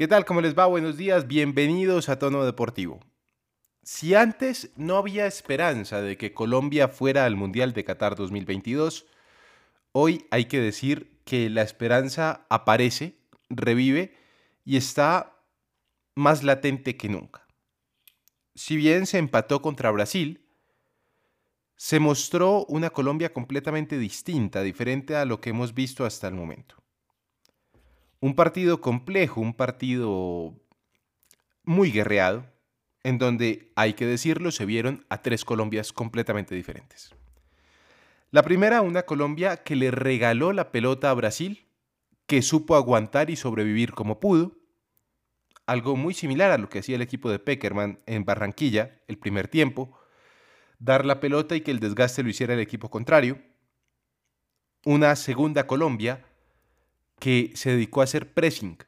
¿Qué tal? ¿Cómo les va? Buenos días, bienvenidos a Tono Deportivo. Si antes no había esperanza de que Colombia fuera al Mundial de Qatar 2022, hoy hay que decir que la esperanza aparece, revive y está más latente que nunca. Si bien se empató contra Brasil, se mostró una Colombia completamente distinta, diferente a lo que hemos visto hasta el momento un partido complejo, un partido muy guerreado, en donde, hay que decirlo, se vieron a tres Colombias completamente diferentes. La primera, una Colombia que le regaló la pelota a Brasil, que supo aguantar y sobrevivir como pudo, algo muy similar a lo que hacía el equipo de Peckerman en Barranquilla el primer tiempo, dar la pelota y que el desgaste lo hiciera el equipo contrario. Una segunda Colombia que se dedicó a hacer pressing,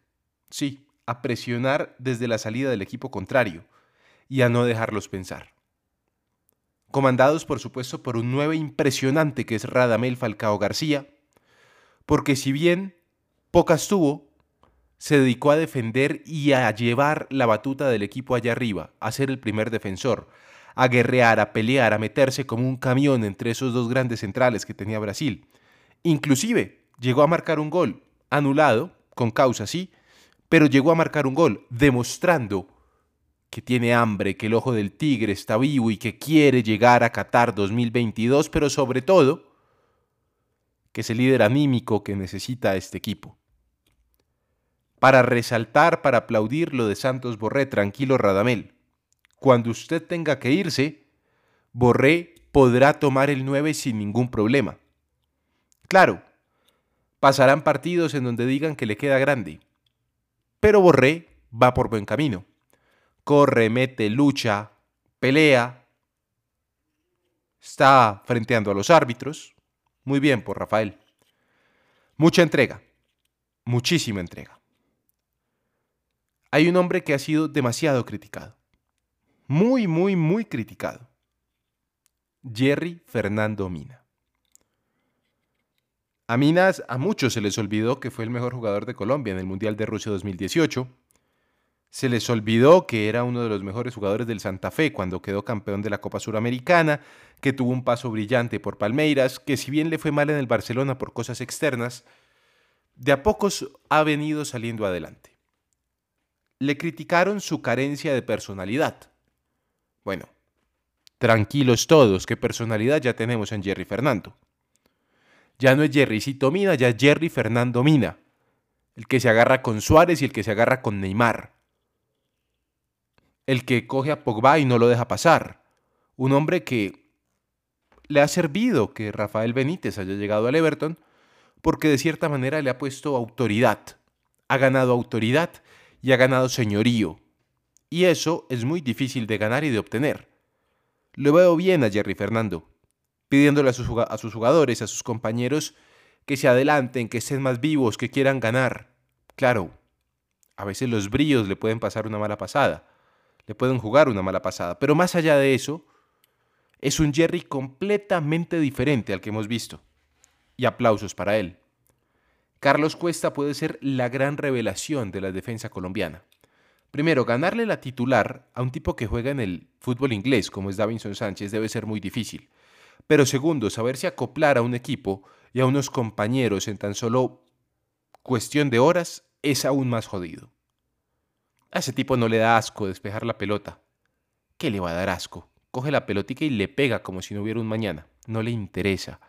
sí, a presionar desde la salida del equipo contrario y a no dejarlos pensar. Comandados, por supuesto, por un nuevo impresionante que es Radamel Falcao García, porque si bien pocas tuvo, se dedicó a defender y a llevar la batuta del equipo allá arriba, a ser el primer defensor, a guerrear, a pelear, a meterse como un camión entre esos dos grandes centrales que tenía Brasil. Inclusive llegó a marcar un gol, anulado, con causa sí, pero llegó a marcar un gol, demostrando que tiene hambre, que el ojo del tigre está vivo y que quiere llegar a Qatar 2022, pero sobre todo, que es el líder anímico que necesita este equipo. Para resaltar, para aplaudir lo de Santos Borré, tranquilo Radamel. Cuando usted tenga que irse, Borré podrá tomar el 9 sin ningún problema. Claro, Pasarán partidos en donde digan que le queda grande. Pero Borré va por buen camino. Corre, mete, lucha, pelea. Está frenteando a los árbitros. Muy bien por Rafael. Mucha entrega. Muchísima entrega. Hay un hombre que ha sido demasiado criticado. Muy, muy, muy criticado. Jerry Fernando Mina. A Minas a muchos se les olvidó que fue el mejor jugador de Colombia en el Mundial de Rusia 2018. Se les olvidó que era uno de los mejores jugadores del Santa Fe cuando quedó campeón de la Copa Suramericana, que tuvo un paso brillante por Palmeiras, que si bien le fue mal en el Barcelona por cosas externas, de a pocos ha venido saliendo adelante. Le criticaron su carencia de personalidad. Bueno, tranquilos todos, ¿qué personalidad ya tenemos en Jerry Fernando? Ya no es Jerrycito Mina, ya es Jerry Fernando Mina. El que se agarra con Suárez y el que se agarra con Neymar. El que coge a Pogba y no lo deja pasar. Un hombre que le ha servido que Rafael Benítez haya llegado al Everton porque de cierta manera le ha puesto autoridad. Ha ganado autoridad y ha ganado señorío. Y eso es muy difícil de ganar y de obtener. Lo veo bien a Jerry Fernando pidiéndole a sus, jugadores, a sus compañeros, que se adelanten, que estén más vivos, que quieran ganar. Claro, a veces los brillos le pueden pasar una mala pasada, le pueden jugar una mala pasada, pero más allá de eso, es un Jerry completamente diferente al que hemos visto. Y aplausos para él. Carlos Cuesta puede ser la gran revelación de la defensa colombiana. Primero, ganarle la titular a un tipo que juega en el fútbol inglés, como es Davinson Sánchez, debe ser muy difícil. Pero segundo, saberse acoplar a un equipo y a unos compañeros en tan solo cuestión de horas es aún más jodido. A ese tipo no le da asco despejar la pelota. ¿Qué le va a dar asco? Coge la pelotica y le pega como si no hubiera un mañana. No le interesa.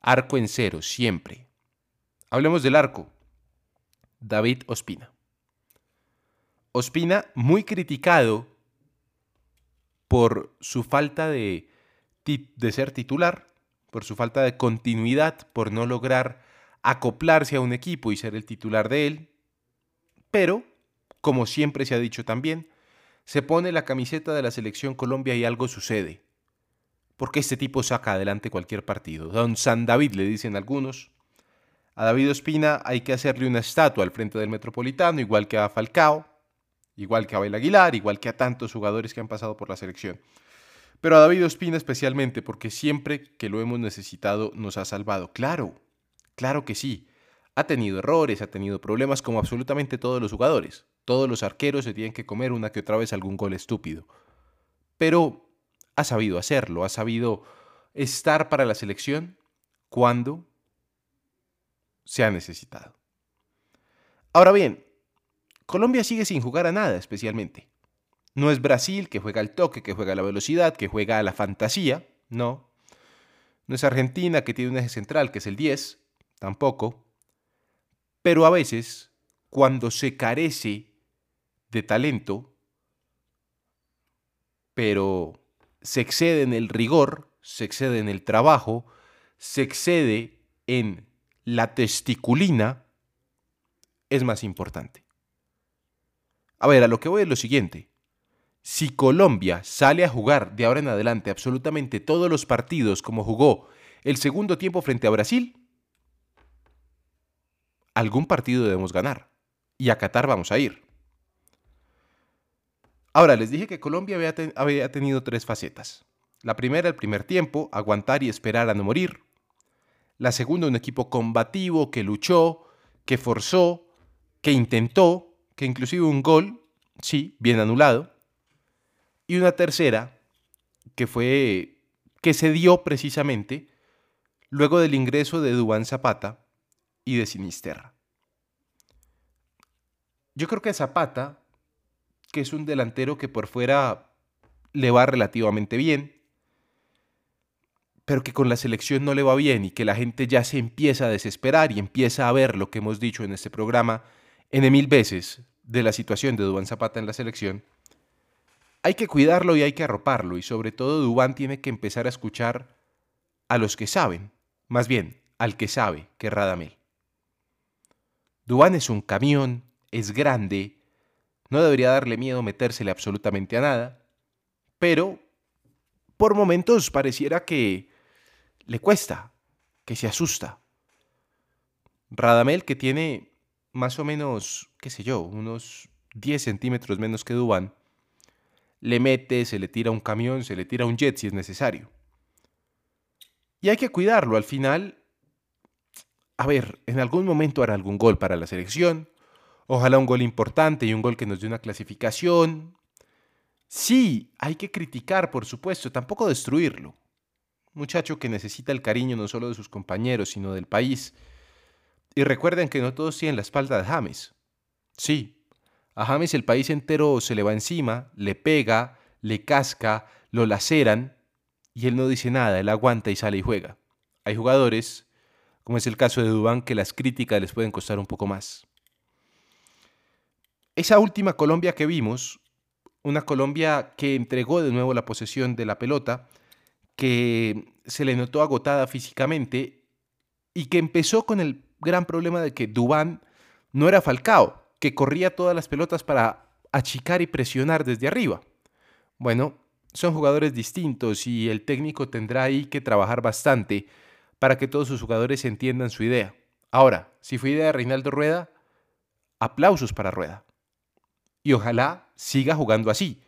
Arco en cero, siempre. Hablemos del arco. David Ospina. Ospina muy criticado por su falta de de ser titular, por su falta de continuidad, por no lograr acoplarse a un equipo y ser el titular de él. Pero, como siempre se ha dicho también, se pone la camiseta de la selección Colombia y algo sucede. Porque este tipo saca adelante cualquier partido. Don San David le dicen algunos. A David Ospina hay que hacerle una estatua al frente del Metropolitano, igual que a Falcao, igual que a Abel Aguilar, igual que a tantos jugadores que han pasado por la selección. Pero a David Ospina especialmente, porque siempre que lo hemos necesitado nos ha salvado. Claro, claro que sí. Ha tenido errores, ha tenido problemas como absolutamente todos los jugadores. Todos los arqueros se tienen que comer una que otra vez algún gol estúpido. Pero ha sabido hacerlo, ha sabido estar para la selección cuando se ha necesitado. Ahora bien, Colombia sigue sin jugar a nada especialmente. No es Brasil que juega al toque, que juega a la velocidad, que juega a la fantasía, no. No es Argentina que tiene un eje central que es el 10, tampoco. Pero a veces, cuando se carece de talento, pero se excede en el rigor, se excede en el trabajo, se excede en la testiculina, es más importante. A ver, a lo que voy es lo siguiente. Si Colombia sale a jugar de ahora en adelante absolutamente todos los partidos como jugó el segundo tiempo frente a Brasil, algún partido debemos ganar. Y a Qatar vamos a ir. Ahora, les dije que Colombia había, tenido tres facetas. La primera, el primer tiempo, aguantar y esperar a no morir. La segunda, un equipo combativo que luchó, que forzó, que intentó, que inclusive un gol, sí, bien anulado. Y una tercera, que fue, que se dio precisamente luego del ingreso de Dubán Zapata y de Sinisterra. Yo creo que Zapata que es un delantero que por fuera le va relativamente bien, pero que con la selección no le va bien y que la gente ya se empieza a desesperar y empieza a ver lo que hemos dicho en este programa en mil veces de la situación de Dubán Zapata en la selección, hay que cuidarlo y hay que arroparlo y sobre todo Dubán tiene que empezar a escuchar a los que saben, más bien al que sabe, que Radamel. Dubán es un camión, es grande, no debería darle miedo metérsele absolutamente a nada, pero por momentos pareciera que le cuesta, que se asusta. Radamel, que tiene más o menos, qué sé yo, unos 10 centímetros menos que Dubán, le mete, se le tira un camión, se le tira un jet si es necesario. Y hay que cuidarlo. Al final, a ver, en algún momento hará algún gol para la selección, Ojalá un gol importante y un gol que nos dé una clasificación. Sí, hay que criticar, por supuesto, tampoco destruirlo. Muchacho que necesita el cariño no solo de sus compañeros, sino del país. Y recuerden que no todos tienen la espalda de James. Sí, a James el país entero se le va encima, le pega, le casca, lo laceran y él no dice nada, él aguanta y sale y juega. Hay jugadores, como es el caso de Dubán, que las críticas les pueden costar un poco más. Esa última Colombia que vimos, una Colombia que entregó de nuevo la posesión de la pelota, que se le notó agotada físicamente y que empezó con el gran problema de que Dubán no era Falcao, que corría todas las pelotas para achicar y presionar desde arriba. Bueno, son jugadores distintos y el técnico tendrá ahí que trabajar bastante para que todos sus jugadores entiendan su idea. Ahora, si fue idea de Reinaldo Rueda, aplausos para Rueda y ojalá siga jugando así.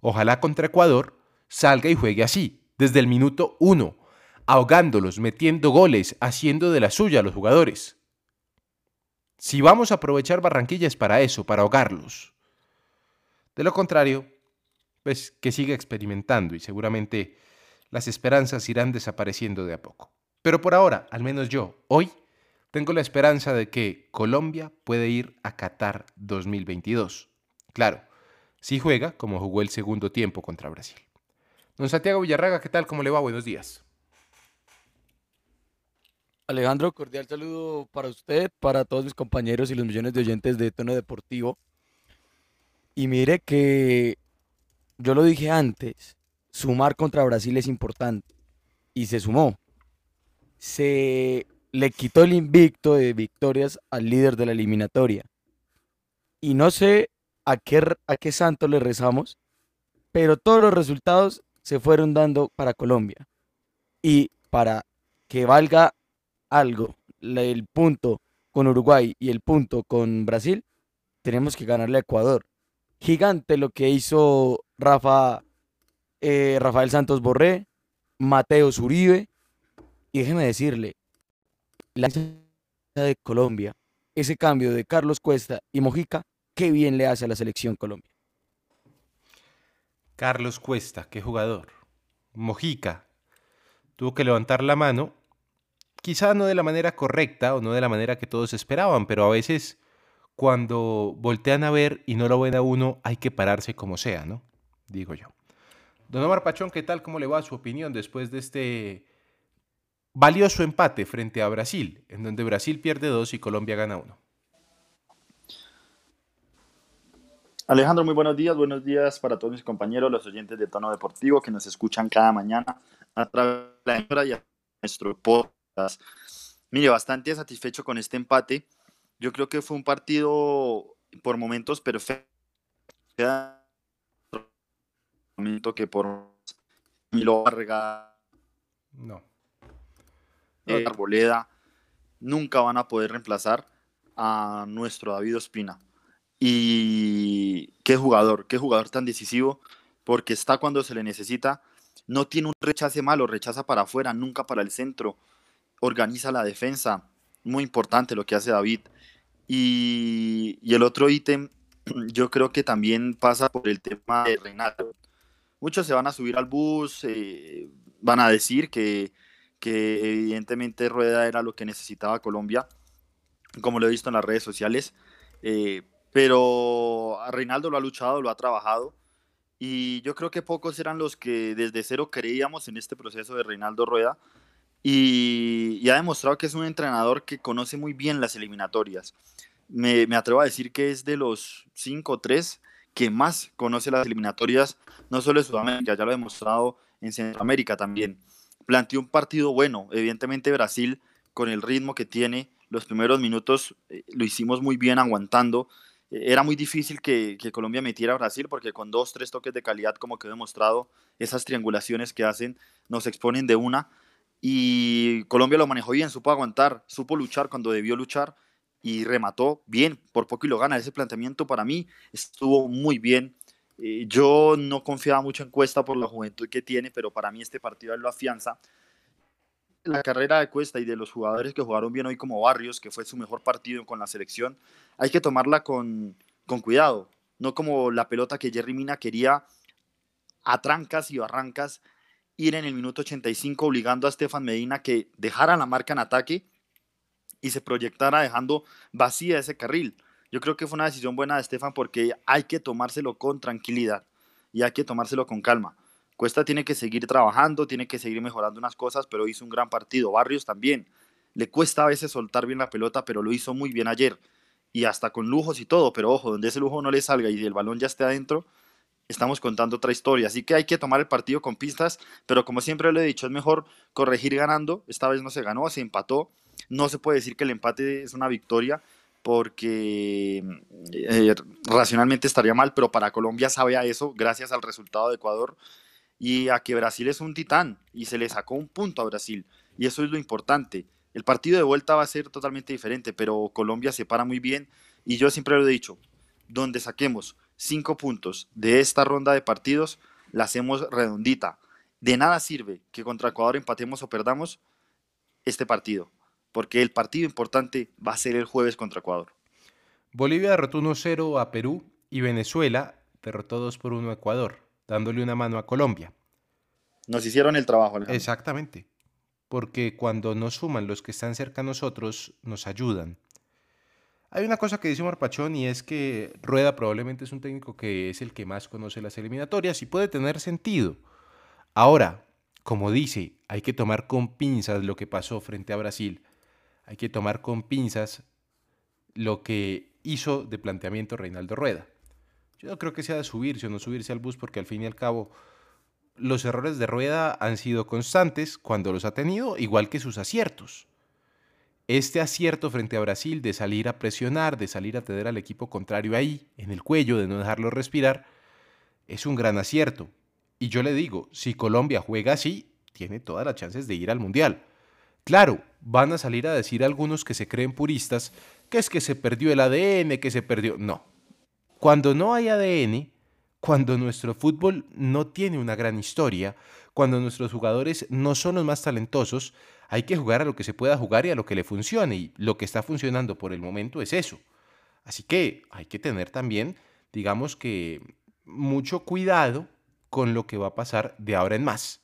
Ojalá contra Ecuador salga y juegue así, desde el minuto uno, ahogándolos, metiendo goles, haciendo de la suya a los jugadores. Si vamos a aprovechar Barranquilla es para eso, para ahogarlos. De lo contrario, pues que siga experimentando y seguramente las esperanzas irán desapareciendo de a poco. Pero por ahora, al menos yo, hoy, tengo la esperanza de que Colombia puede ir a Qatar 2022. Claro, sí juega como jugó el segundo tiempo contra Brasil. Don Santiago Villarraga, ¿qué tal? ¿Cómo le va? Buenos días. Alejandro, cordial saludo para usted, para todos mis compañeros y los millones de oyentes de Tono Deportivo. Y mire que yo lo dije antes, sumar contra Brasil es importante. Y se sumó. Se le quitó el invicto de victorias al líder de la eliminatoria. Y no sé a qué, a qué santo le rezamos, pero todos los resultados se fueron dando para Colombia. Y para que valga algo, el punto con Uruguay y el punto con Brasil, tenemos que ganarle a Ecuador. Gigante lo que hizo Rafa, eh, Rafael Santos Borré, Mateo Zuribe, y déjeme decirle, la de Colombia, ese cambio de Carlos Cuesta y Mojica qué bien le hace a la selección Colombia. Carlos Cuesta, qué jugador. Mojica, tuvo que levantar la mano, quizá no de la manera correcta o no de la manera que todos esperaban, pero a veces cuando voltean a ver y no lo ven a uno, hay que pararse como sea, ¿no? Digo yo. Don Omar Pachón, ¿qué tal? ¿Cómo le va su opinión después de este valioso empate frente a Brasil, en donde Brasil pierde dos y Colombia gana uno? Alejandro, muy buenos días. Buenos días para todos mis compañeros, los oyentes de Tono Deportivo que nos escuchan cada mañana a través de la y a nuestro podcast. Mire, bastante satisfecho con este empate. Yo creo que fue un partido por momentos perfecto. Momento que por Milo Vargas, no. Eh, Arboleda, nunca van a poder reemplazar a nuestro David Ospina y qué jugador, qué jugador tan decisivo, porque está cuando se le necesita. No tiene un rechace malo, rechaza para afuera, nunca para el centro. Organiza la defensa. Muy importante lo que hace David. Y, el otro ítem, yo creo que también pasa por el tema de Reinaldo. Muchos se van a subir al bus, eh, van a decir que, que evidentemente Rueda era lo que necesitaba Colombia, como lo he visto en las redes sociales. Eh, pero Reinaldo lo ha luchado, lo ha trabajado. Y yo creo que pocos eran los que desde cero creíamos en este proceso de Reinaldo Rueda. Y, ha demostrado que es un entrenador que conoce muy bien las eliminatorias. Me, atrevo a decir que es de los cinco o tres que más conoce las eliminatorias, no solo de Sudamérica, ya lo ha demostrado en Centroamérica también. Planteó un partido bueno, evidentemente Brasil, con el ritmo que tiene, los primeros minutos eh, lo hicimos muy bien aguantando, era muy difícil que, Colombia metiera a Brasil porque con dos, tres toques de calidad, como que he demostrado, esas triangulaciones que hacen nos exponen de una. Y Colombia lo manejó bien, supo aguantar, supo luchar cuando debió luchar y remató bien, por poco y lo gana. Ese planteamiento para mí estuvo muy bien. Eh, yo no confiaba mucho en Cuesta por la juventud que tiene, pero para mí este partido lo afianza la carrera de Cuesta y de los jugadores que jugaron bien hoy como Barrios, que fue su mejor partido con la selección, hay que tomarla con, con cuidado, no como la pelota que Jerry Mina quería a trancas y barrancas ir en el minuto 85 obligando a Stefan Medina que dejara la marca en ataque y se proyectara dejando vacía ese carril. Yo creo que fue una decisión buena de Stefan porque hay que tomárselo con tranquilidad y hay que tomárselo con calma. Cuesta tiene que seguir trabajando, tiene que seguir mejorando unas cosas, pero hizo un gran partido. Barrios también. Le cuesta a veces soltar bien la pelota, pero lo hizo muy bien ayer. Y hasta con lujos y todo, pero ojo, donde ese lujo no le salga y el balón ya esté adentro, estamos contando otra historia. Así que hay que tomar el partido con pistas, pero como siempre lo he dicho, es mejor corregir ganando. Esta vez no se ganó, se empató. No se puede decir que el empate es una victoria porque eh, racionalmente estaría mal, pero para Colombia sabe a eso gracias al resultado de Ecuador y a que Brasil es un titán y se le sacó un punto a Brasil. Y eso es lo importante. El partido de vuelta va a ser totalmente diferente, pero Colombia se para muy bien y yo siempre lo he dicho, donde saquemos cinco puntos de esta ronda de partidos, la hacemos redondita. De nada sirve que contra Ecuador empatemos o perdamos este partido, porque el partido importante va a ser el jueves contra Ecuador. Bolivia derrotó 1-0 a Perú y Venezuela derrotó 2 por 1 a Ecuador dándole una mano a Colombia. Nos hicieron el trabajo, Exactamente. Porque cuando nos suman los que están cerca a nosotros, nos ayudan. Hay una cosa que dice Marpachón y es que Rueda probablemente es un técnico que es el que más conoce las eliminatorias y puede tener sentido. Ahora, como dice, hay que tomar con pinzas lo que pasó frente a Brasil. Hay que tomar con pinzas lo que hizo de planteamiento Reinaldo Rueda. Yo no creo que sea de subirse o no subirse al bus porque al fin y al cabo los errores de rueda han sido constantes cuando los ha tenido, igual que sus aciertos. Este acierto frente a Brasil de salir a presionar, de salir a tener al equipo contrario ahí, en el cuello, de no dejarlo respirar, es un gran acierto. Y yo le digo, si Colombia juega así, tiene todas las chances de ir al Mundial. Claro, van a salir a decir algunos que se creen puristas que es que se perdió el ADN, que se perdió... No, cuando no hay ADN, cuando nuestro fútbol no tiene una gran historia, cuando nuestros jugadores no son los más talentosos, hay que jugar a lo que se pueda jugar y a lo que le funcione. Y lo que está funcionando por el momento es eso. Así que hay que tener también, digamos que, mucho cuidado con lo que va a pasar de ahora en más.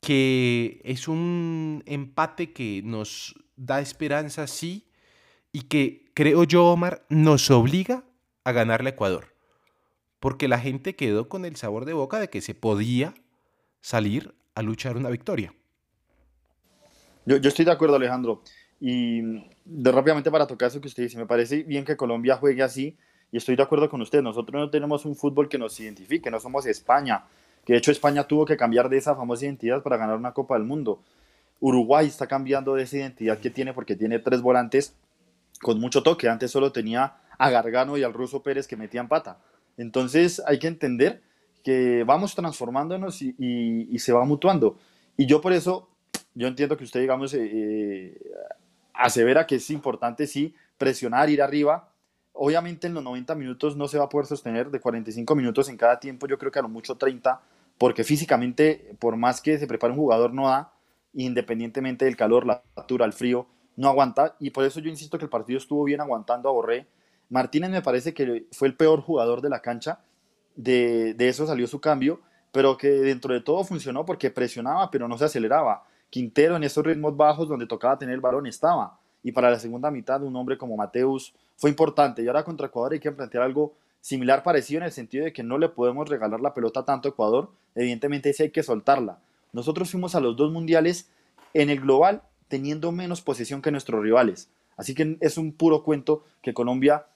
Que es un empate que nos da esperanza, sí, y que creo yo, Omar, nos obliga a ganarle a Ecuador. Porque la gente quedó con el sabor de boca de que se podía salir a luchar una victoria. Yo, estoy de acuerdo, Alejandro. Y de, rápidamente para tocar eso que usted dice, me parece bien que Colombia juegue así y estoy de acuerdo con usted. Nosotros no tenemos un fútbol que nos identifique, no somos España, que de hecho España tuvo que cambiar de esa famosa identidad para ganar una Copa del Mundo. Uruguay está cambiando de esa identidad que tiene porque tiene tres volantes con mucho toque. Antes solo tenía a Gargano y al ruso Pérez que metían pata. Entonces hay que entender que vamos transformándonos y, se va mutuando. Y yo por eso, yo entiendo que usted, digamos, eh, eh, asevera que es importante, sí, presionar, ir arriba. Obviamente en los 90 minutos no se va a poder sostener de 45 minutos en cada tiempo, yo creo que a lo mucho 30, porque físicamente, por más que se prepare un jugador, no da, independientemente del calor, la altura, el frío, no aguanta. Y por eso yo insisto que el partido estuvo bien aguantando a Borré. Martínez me parece que fue el peor jugador de la cancha, de, de eso salió su cambio, pero que dentro de todo funcionó porque presionaba, pero no se aceleraba. Quintero en esos ritmos bajos donde tocaba tener el balón estaba. Y para la segunda mitad, un hombre como Mateus fue importante. Y ahora contra Ecuador hay que plantear algo similar, parecido en el sentido de que no le podemos regalar la pelota tanto a Ecuador. Evidentemente, sí hay que soltarla. Nosotros fuimos a los dos mundiales en el global teniendo menos posesión que nuestros rivales. Así que es un puro cuento que Colombia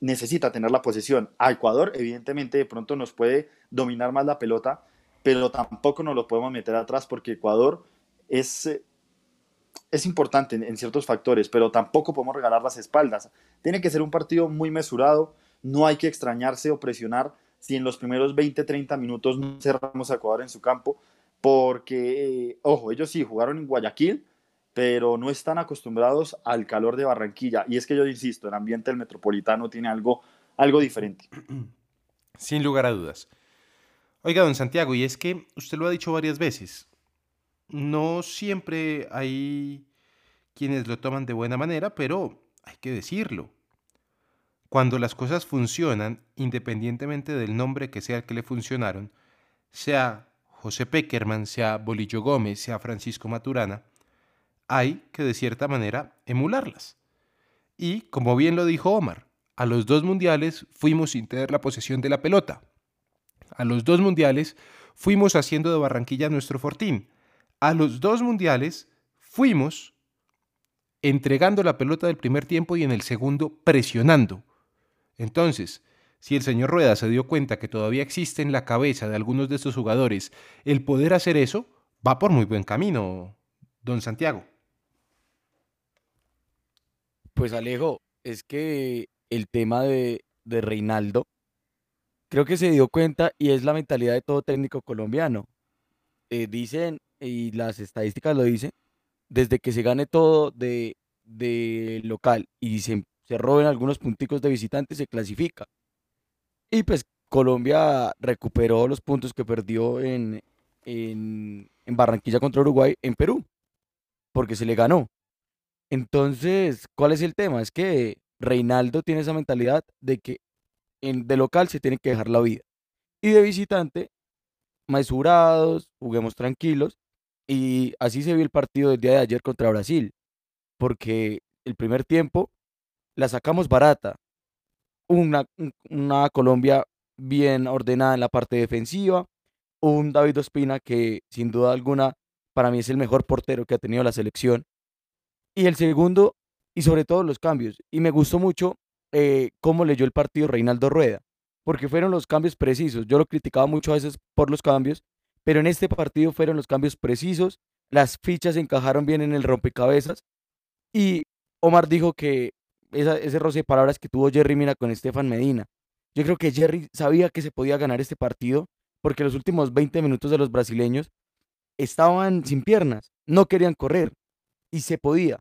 necesita tener la posesión. A Ecuador, evidentemente, de pronto nos puede dominar más la pelota, pero tampoco nos lo podemos meter atrás porque Ecuador es, es importante en, ciertos factores, pero tampoco podemos regalar las espaldas. Tiene que ser un partido muy mesurado, no hay que extrañarse o presionar si en los primeros 20, 30 minutos no cerramos a Ecuador en su campo, porque, eh, ojo, ellos sí jugaron en Guayaquil, pero no están acostumbrados al calor de Barranquilla. Y es que yo insisto, el ambiente del metropolitano tiene algo, algo diferente. Sin lugar a dudas. Oiga, don Santiago, y es que usted lo ha dicho varias veces, no siempre hay quienes lo toman de buena manera, pero hay que decirlo. Cuando las cosas funcionan, independientemente del nombre que sea el que le funcionaron, sea José Peckerman, sea Bolillo Gómez, sea Francisco Maturana, hay que de cierta manera emularlas. Y, como bien lo dijo Omar, a los dos mundiales fuimos sin tener la posesión de la pelota. A los dos mundiales fuimos haciendo de Barranquilla nuestro fortín. A los dos mundiales fuimos entregando la pelota del primer tiempo y en el segundo presionando. Entonces, si el señor Rueda se dio cuenta que todavía existe en la cabeza de algunos de estos jugadores el poder hacer eso, va por muy buen camino, don Santiago. Pues Alejo, es que el tema de, Reinaldo, creo que se dio cuenta y es la mentalidad de todo técnico colombiano. Eh, dicen, y las estadísticas lo dicen, desde que se gane todo de, local y se, se roben algunos punticos de visitantes, se clasifica. Y pues Colombia recuperó los puntos que perdió en, en, Barranquilla contra Uruguay en Perú, porque se le ganó. Entonces, ¿cuál es el tema? Es que Reinaldo tiene esa mentalidad de que en, de local se tiene que dejar la vida. Y de visitante, mesurados, juguemos tranquilos. Y así se vio el partido del día de ayer contra Brasil. Porque el primer tiempo la sacamos barata. Una, una Colombia bien ordenada en la parte defensiva. Un David Ospina que sin duda alguna para mí es el mejor portero que ha tenido la selección. Y el segundo, y sobre todo los cambios. Y me gustó mucho eh, cómo leyó el partido Reinaldo Rueda, porque fueron los cambios precisos. Yo lo criticaba mucho a veces por los cambios, pero en este partido fueron los cambios precisos, las fichas encajaron bien en el rompecabezas. Y Omar dijo que ese roce de palabras que tuvo Jerry Mina con Estefan Medina. Yo creo que Jerry sabía que se podía ganar este partido porque los últimos 20 minutos de los brasileños estaban sin piernas, no querían correr y se podía.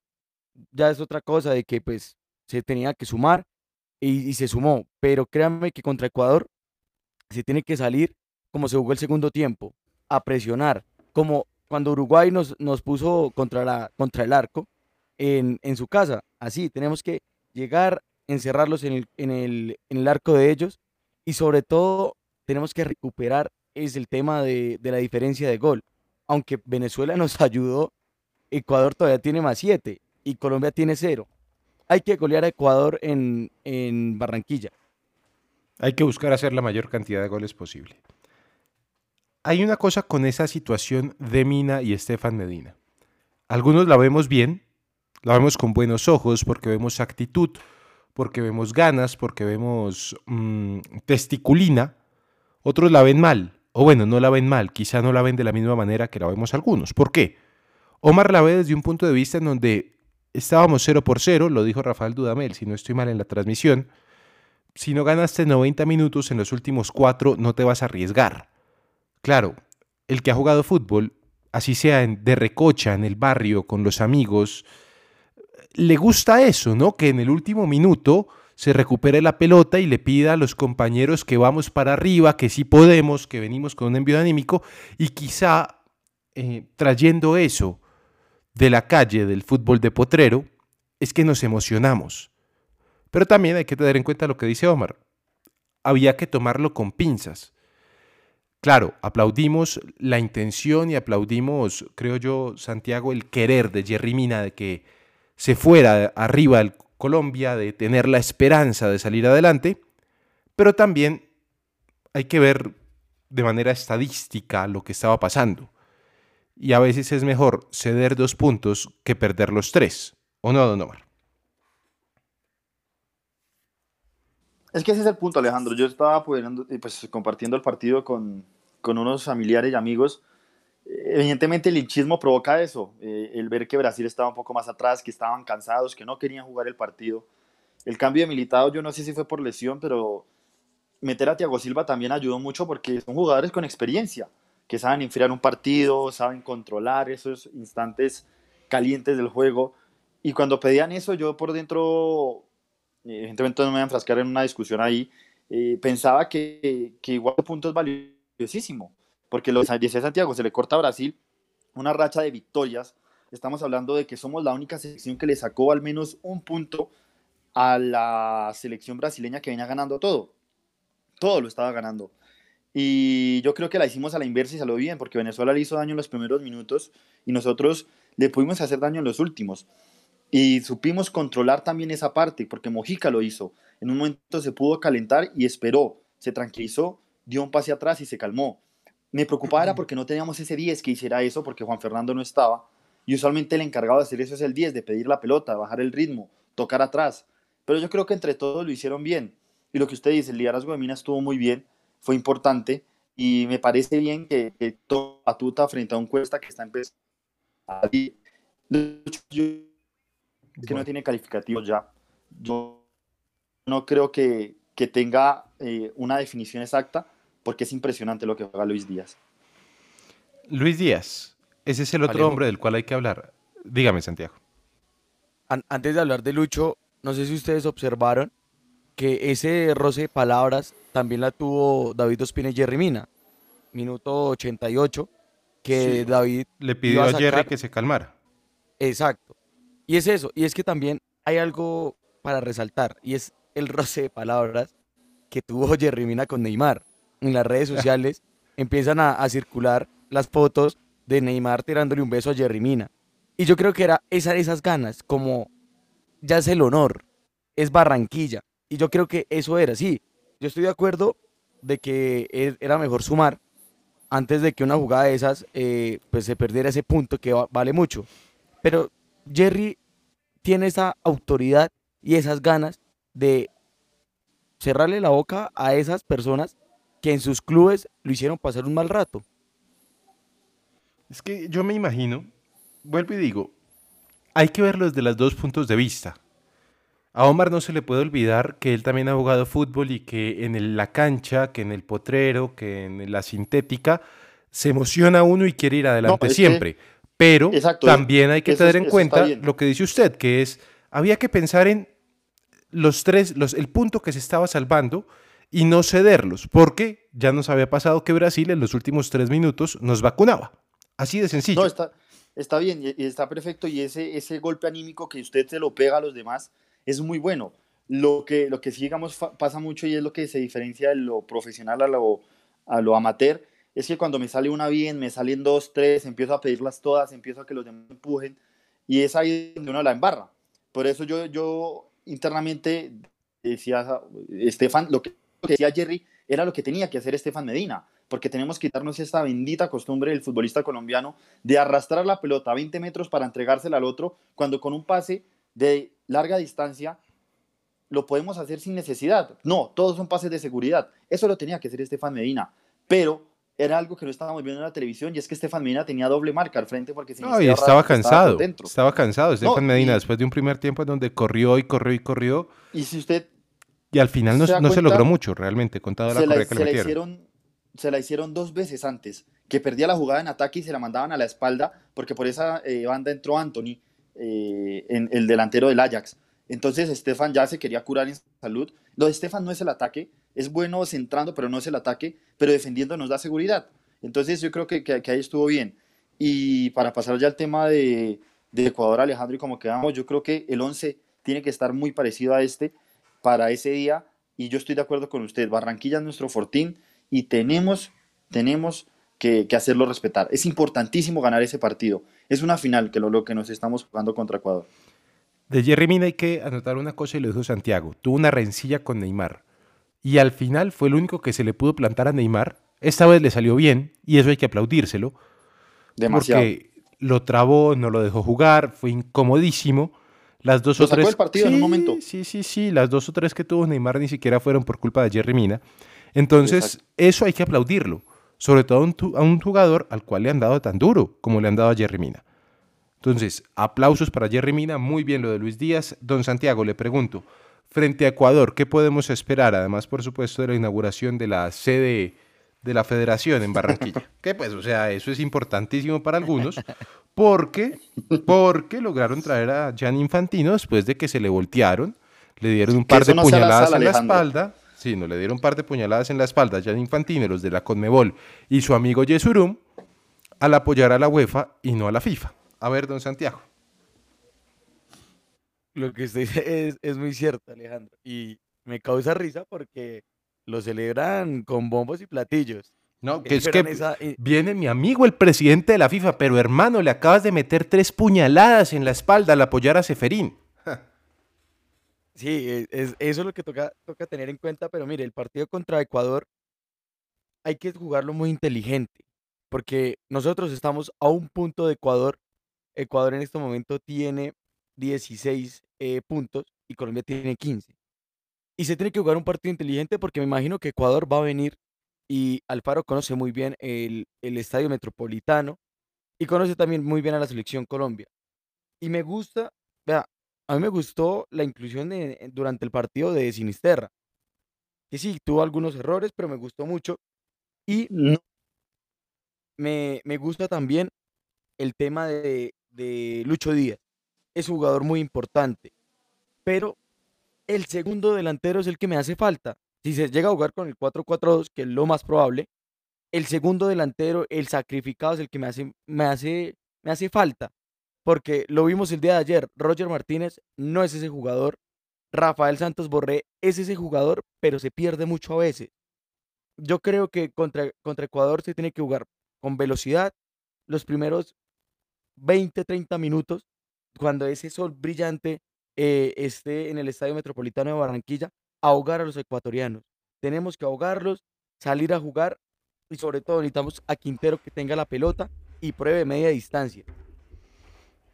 Ya es otra cosa de que pues se tenía que sumar y, se sumó, pero créanme que contra Ecuador se tiene que salir como se jugó el segundo tiempo, a presionar, como cuando Uruguay nos, nos puso contra, la, contra el arco en, en su casa. Así, tenemos que llegar encerrarlos en el, en el, en el arco de ellos y sobre todo tenemos que recuperar es el tema de, de la diferencia de gol. Aunque Venezuela nos ayudó, Ecuador todavía tiene más 7 y Colombia tiene 0. Hay que golear a Ecuador en, en Barranquilla. Hay que buscar hacer la mayor cantidad de goles posible. Hay una cosa con esa situación de Mina y Estefan Medina. Algunos la vemos bien, la vemos con buenos ojos porque vemos actitud, porque vemos ganas, porque vemos mm, testiculina. Otros la ven mal, o bueno, no la ven mal, quizá no la ven de la misma manera que la vemos algunos. ¿Por qué? Omar la ve desde un punto de vista en donde estábamos 0 por 0, lo dijo Rafael Dudamel, si no estoy mal en la transmisión. Si no ganaste 90 minutos en los últimos 4, no te vas a arriesgar. Claro, el que ha jugado fútbol, así sea de recocha, en el barrio, con los amigos, le gusta eso, ¿no? Que en el último minuto se recupere la pelota y le pida a los compañeros que vamos para arriba, que sí podemos, que venimos con un envío anímico y quizá eh, trayendo eso de la calle del fútbol de potrero, es que nos emocionamos. Pero también hay que tener en cuenta lo que dice Omar. Había que tomarlo con pinzas. Claro, aplaudimos la intención y aplaudimos, creo yo, Santiago, el querer de Jerry Mina de que se fuera arriba el Colombia, de tener la esperanza de salir adelante, pero también hay que ver de manera estadística lo que estaba pasando. Y a veces es mejor ceder dos puntos que perder los tres. ¿O no, don Omar? Es que ese es el punto, Alejandro. Yo estaba pues, pues compartiendo el partido con, con unos familiares y amigos Evidentemente el hinchismo provoca eso, eh, el ver que Brasil estaba un poco más atrás, que estaban cansados, que no querían jugar el partido. El cambio de militado, yo no sé si fue por lesión, pero meter a Thiago Silva también ayudó mucho porque son jugadores con experiencia, que saben enfriar un partido, saben controlar esos instantes calientes del juego. Y cuando pedían eso, yo por dentro, evidentemente no me voy a enfrascar en una discusión ahí, eh, pensaba que, que igual punto es valiosísimo porque los dice Santiago, se le corta a Brasil una racha de victorias. Estamos hablando de que somos la única selección que le sacó al menos un punto a la selección brasileña que venía ganando todo. Todo lo estaba ganando. Y yo creo que la hicimos a la inversa y salió bien, porque Venezuela le hizo daño en los primeros minutos y nosotros le pudimos hacer daño en los últimos. Y supimos controlar también esa parte, porque Mojica lo hizo. En un momento se pudo calentar y esperó, se tranquilizó, dio un pase atrás y se calmó. Me preocupaba era porque no teníamos ese 10 que hiciera eso, porque Juan Fernando no estaba. Y usualmente el encargado de hacer eso es el 10, de pedir la pelota, bajar el ritmo, tocar atrás. Pero yo creo que entre todos lo hicieron bien. Y lo que usted dice, el liderazgo de Mina estuvo muy bien, fue importante. Y me parece bien que, que a tuta frente a un Cuesta que está empezando. Que no tiene calificativos ya. Yo no creo que, que tenga eh, una definición exacta, porque es impresionante lo que juega Luis Díaz. Luis Díaz, ese es el otro hombre del cual hay que hablar. Dígame, Santiago. antes de hablar de Lucho, no sé si ustedes observaron que ese roce de palabras también la tuvo David Ospina y Jerry Mina. Minuto 88, que David... Le pidió a, Jerry que se calmara. Exacto. Y es eso, y es que también hay algo para resaltar, y es el roce de palabras que tuvo Jerry Mina con Neymar en las redes sociales empiezan a, circular las fotos de Neymar tirándole un beso a Jerry Mina. Y yo creo que era esa, esas ganas, como ya es el honor, es Barranquilla. Y yo creo que eso era, sí. Yo estoy de acuerdo de que e, era mejor sumar antes de que una jugada de esas eh, pues se perdiera ese punto que vale mucho. Pero Jerry tiene esa autoridad y esas ganas de cerrarle la boca a esas personas que en sus clubes lo hicieron pasar un mal rato. Es que yo me imagino, vuelvo y digo, hay que verlo desde los dos puntos de vista. A Omar no se le puede olvidar que él también ha jugado fútbol y que en la cancha, que en el potrero, que en la sintética, se emociona uno y quiere ir adelante siempre. Pero también hay que tener en cuenta lo que dice usted, que es, había que pensar en los tres, los, el punto que se estaba salvando y no cederlos, porque ya nos había pasado que Brasil en los últimos tres minutos nos vacunaba. Así de sencillo. No, está, está bien y está perfecto y ese, ese golpe anímico que usted se lo pega a los demás es muy bueno. Lo que, lo que sí, digamos, pasa mucho y es lo que se diferencia de lo profesional a lo, a lo amateur, es que cuando me sale una bien, me salen dos, tres, empiezo a pedirlas todas, empiezo a que los demás empujen, y es ahí donde uno la embarra. Por eso yo, yo internamente decía, Estefan, lo que decía Jerry era lo que tenía que hacer Estefan Medina, porque tenemos que quitarnos esta bendita costumbre del futbolista colombiano de arrastrar la pelota a 20 metros para entregársela al otro, cuando con un pase de larga distancia lo podemos hacer sin necesidad. No, todos son pases de seguridad. Eso lo tenía que hacer Estefan Medina, pero era algo que no estábamos viendo en la televisión y es que Estefan Medina tenía doble marca al frente porque no, y estaba cansado. Estaba, cansado Estefan Medina después de un primer tiempo en donde corrió y corrió y corrió. Y si usted y al final no se, logró mucho realmente con toda la correa que le metieron. hicieron, se la hicieron dos veces antes, que perdía la jugada en ataque y se la mandaban a la espalda porque por esa eh, banda entró Anthony, eh, en, el delantero del Ajax. Entonces Estefan ya se quería curar en salud. Lo de Estefan no es el ataque, es bueno centrando, pero no es el ataque, pero defendiendo nos da seguridad. Entonces yo creo que, que, ahí estuvo bien. Y para pasar ya al tema de, de, Ecuador, Alejandro, y como quedamos, yo creo que el 11 tiene que estar muy parecido a este para ese día. Y yo estoy de acuerdo con usted, Barranquilla es nuestro fortín y tenemos, tenemos que, hacerlo respetar. Es importantísimo ganar ese partido. Es una final que lo, lo que nos estamos jugando contra Ecuador. De Jerry Mina hay que anotar una cosa y lo dijo Santiago. Tuvo una rencilla con Neymar. Y al final fue el único que se le pudo plantar a Neymar. Esta vez le salió bien y eso hay que aplaudírselo. Demasiado. Porque lo trabó, no lo dejó jugar, fue incomodísimo. Las dos o tres. el partido en un momento. Sí, sí, sí. Las dos o tres que tuvo Neymar ni siquiera fueron por culpa de Jerry Mina. Entonces, eso hay que aplaudirlo. Sobre todo a un, jugador al cual le han dado tan duro como le han dado a Jerry Mina. Entonces, aplausos para Jerry Mina, muy bien lo de Luis Díaz. Don Santiago, le pregunto, frente a Ecuador, ¿qué podemos esperar? Además, por supuesto, de la inauguración de la sede de la federación en Barranquilla. que pues, o sea, eso es importantísimo para algunos, porque, porque lograron traer a Jan Infantino después de que se le voltearon, le dieron un par de puñaladas en la espalda. Sí, no, le dieron un par de puñaladas en la espalda a Jan Infantino, los de la Conmebol y su amigo Yesurum, al apoyar a la UEFA y no a la FIFA. A ver, don Santiago. Lo que usted dice es, muy cierto, Alejandro. Y me causa risa porque lo celebran con bombos y platillos. No, que es que viene mi amigo el presidente de la FIFA, pero hermano, le acabas de meter tres puñaladas en la espalda al apoyar a Seferín. Sí, e, es, eso es lo que toca, toca tener en cuenta, pero mire, el partido contra Ecuador hay que jugarlo muy inteligente, porque nosotros estamos a un punto de Ecuador Ecuador en este momento tiene 16 eh, puntos y Colombia tiene 15. Y se tiene que jugar un partido inteligente porque me imagino que Ecuador va a venir y Alfaro conoce muy bien el, estadio metropolitano y conoce también muy bien a la selección Colombia. Y me gusta, vea, a mí me gustó la inclusión durante el partido de Sinisterra, que sí, tuvo algunos errores, pero me gustó mucho. Y me, me gusta también el tema de, de Lucho Díaz. Es un jugador muy importante. Pero el segundo delantero es el que me hace falta. Si se llega a jugar con el 4-4-2, que es lo más probable, el segundo delantero, el sacrificado, es el que me hace, me hace, me hace falta. Porque lo vimos el día de ayer. Roger Martínez no es ese jugador. Rafael Santos Borré es ese jugador, pero se pierde mucho a veces. Yo creo que contra, contra Ecuador se tiene que jugar con velocidad. Los primeros 20, 30 minutos, cuando ese sol brillante eh, esté en el Estadio Metropolitano de Barranquilla, ahogar a los ecuatorianos. Tenemos que ahogarlos, salir a jugar y sobre todo necesitamos a Quintero que tenga la pelota y pruebe media distancia.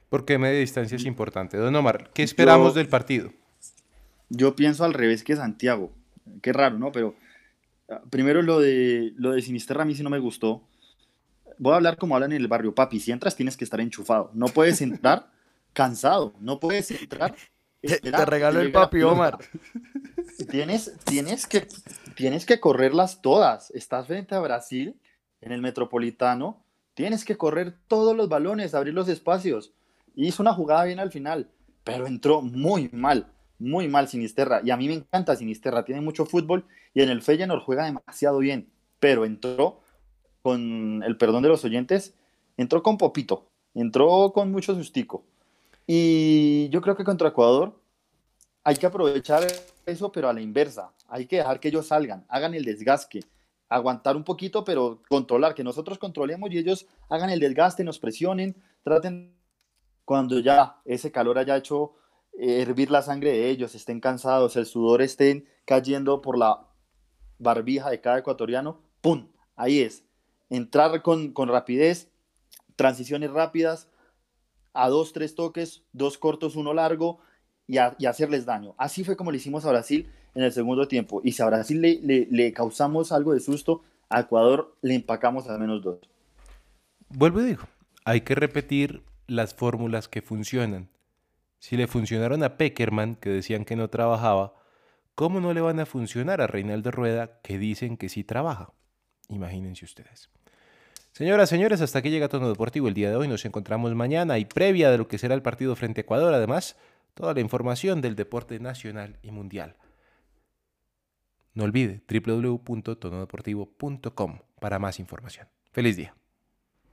Porque media distancia es importante. Don Omar, ¿qué esperamos del partido? Yo pienso al revés que Santiago. Qué raro, ¿no? Pero ah, primero lo de, lo de Sinisterra a mí sí no me gustó voy a hablar como hablan en el barrio, papi, si entras tienes que estar enchufado, no puedes entrar cansado, no puedes entrar. te regalo el papi, Omar. Tienes, tienes, que, tienes que correrlas todas. Estás frente a Brasil, en el Metropolitano, tienes que correr todos los balones, abrir los espacios. Hizo una jugada bien al final, pero entró muy mal, muy mal Sinisterra. Y a mí me encanta Sinisterra, tiene mucho fútbol y en el Feyenoord juega demasiado bien, pero entró con el perdón de los oyentes, entró con popito, entró con mucho sustico. Y yo creo que contra Ecuador hay que aprovechar eso, pero a la inversa. Hay que dejar que ellos salgan, hagan el desgaste, aguantar un poquito, pero controlar, que nosotros controlemos y ellos hagan el desgaste, nos presionen, traten cuando ya ese calor haya hecho eh, hervir la sangre de ellos, estén cansados, el sudor estén cayendo por la barbija de cada ecuatoriano, ¡pum! Ahí es. Entrar con, con rapidez, transiciones rápidas, a dos, tres toques, dos cortos, uno largo, y, hacerles daño. Así fue como le hicimos a Brasil en el segundo tiempo. Y si a Brasil le, le, causamos algo de susto, a Ecuador le empacamos a menos dos. Vuelvo y digo, hay que repetir las fórmulas que funcionan. Si le funcionaron a Peckerman, que decían que no trabajaba, ¿cómo no le van a funcionar a Reinaldo Rueda, que dicen que sí trabaja? Imagínense ustedes. Señoras, señores, hasta aquí llega Tono Deportivo el día de hoy. Nos encontramos mañana y previa de lo que será el partido frente a Ecuador. Además, toda la información del deporte nacional y mundial. No olvide www.tonodeportivo.com para más información. Feliz día.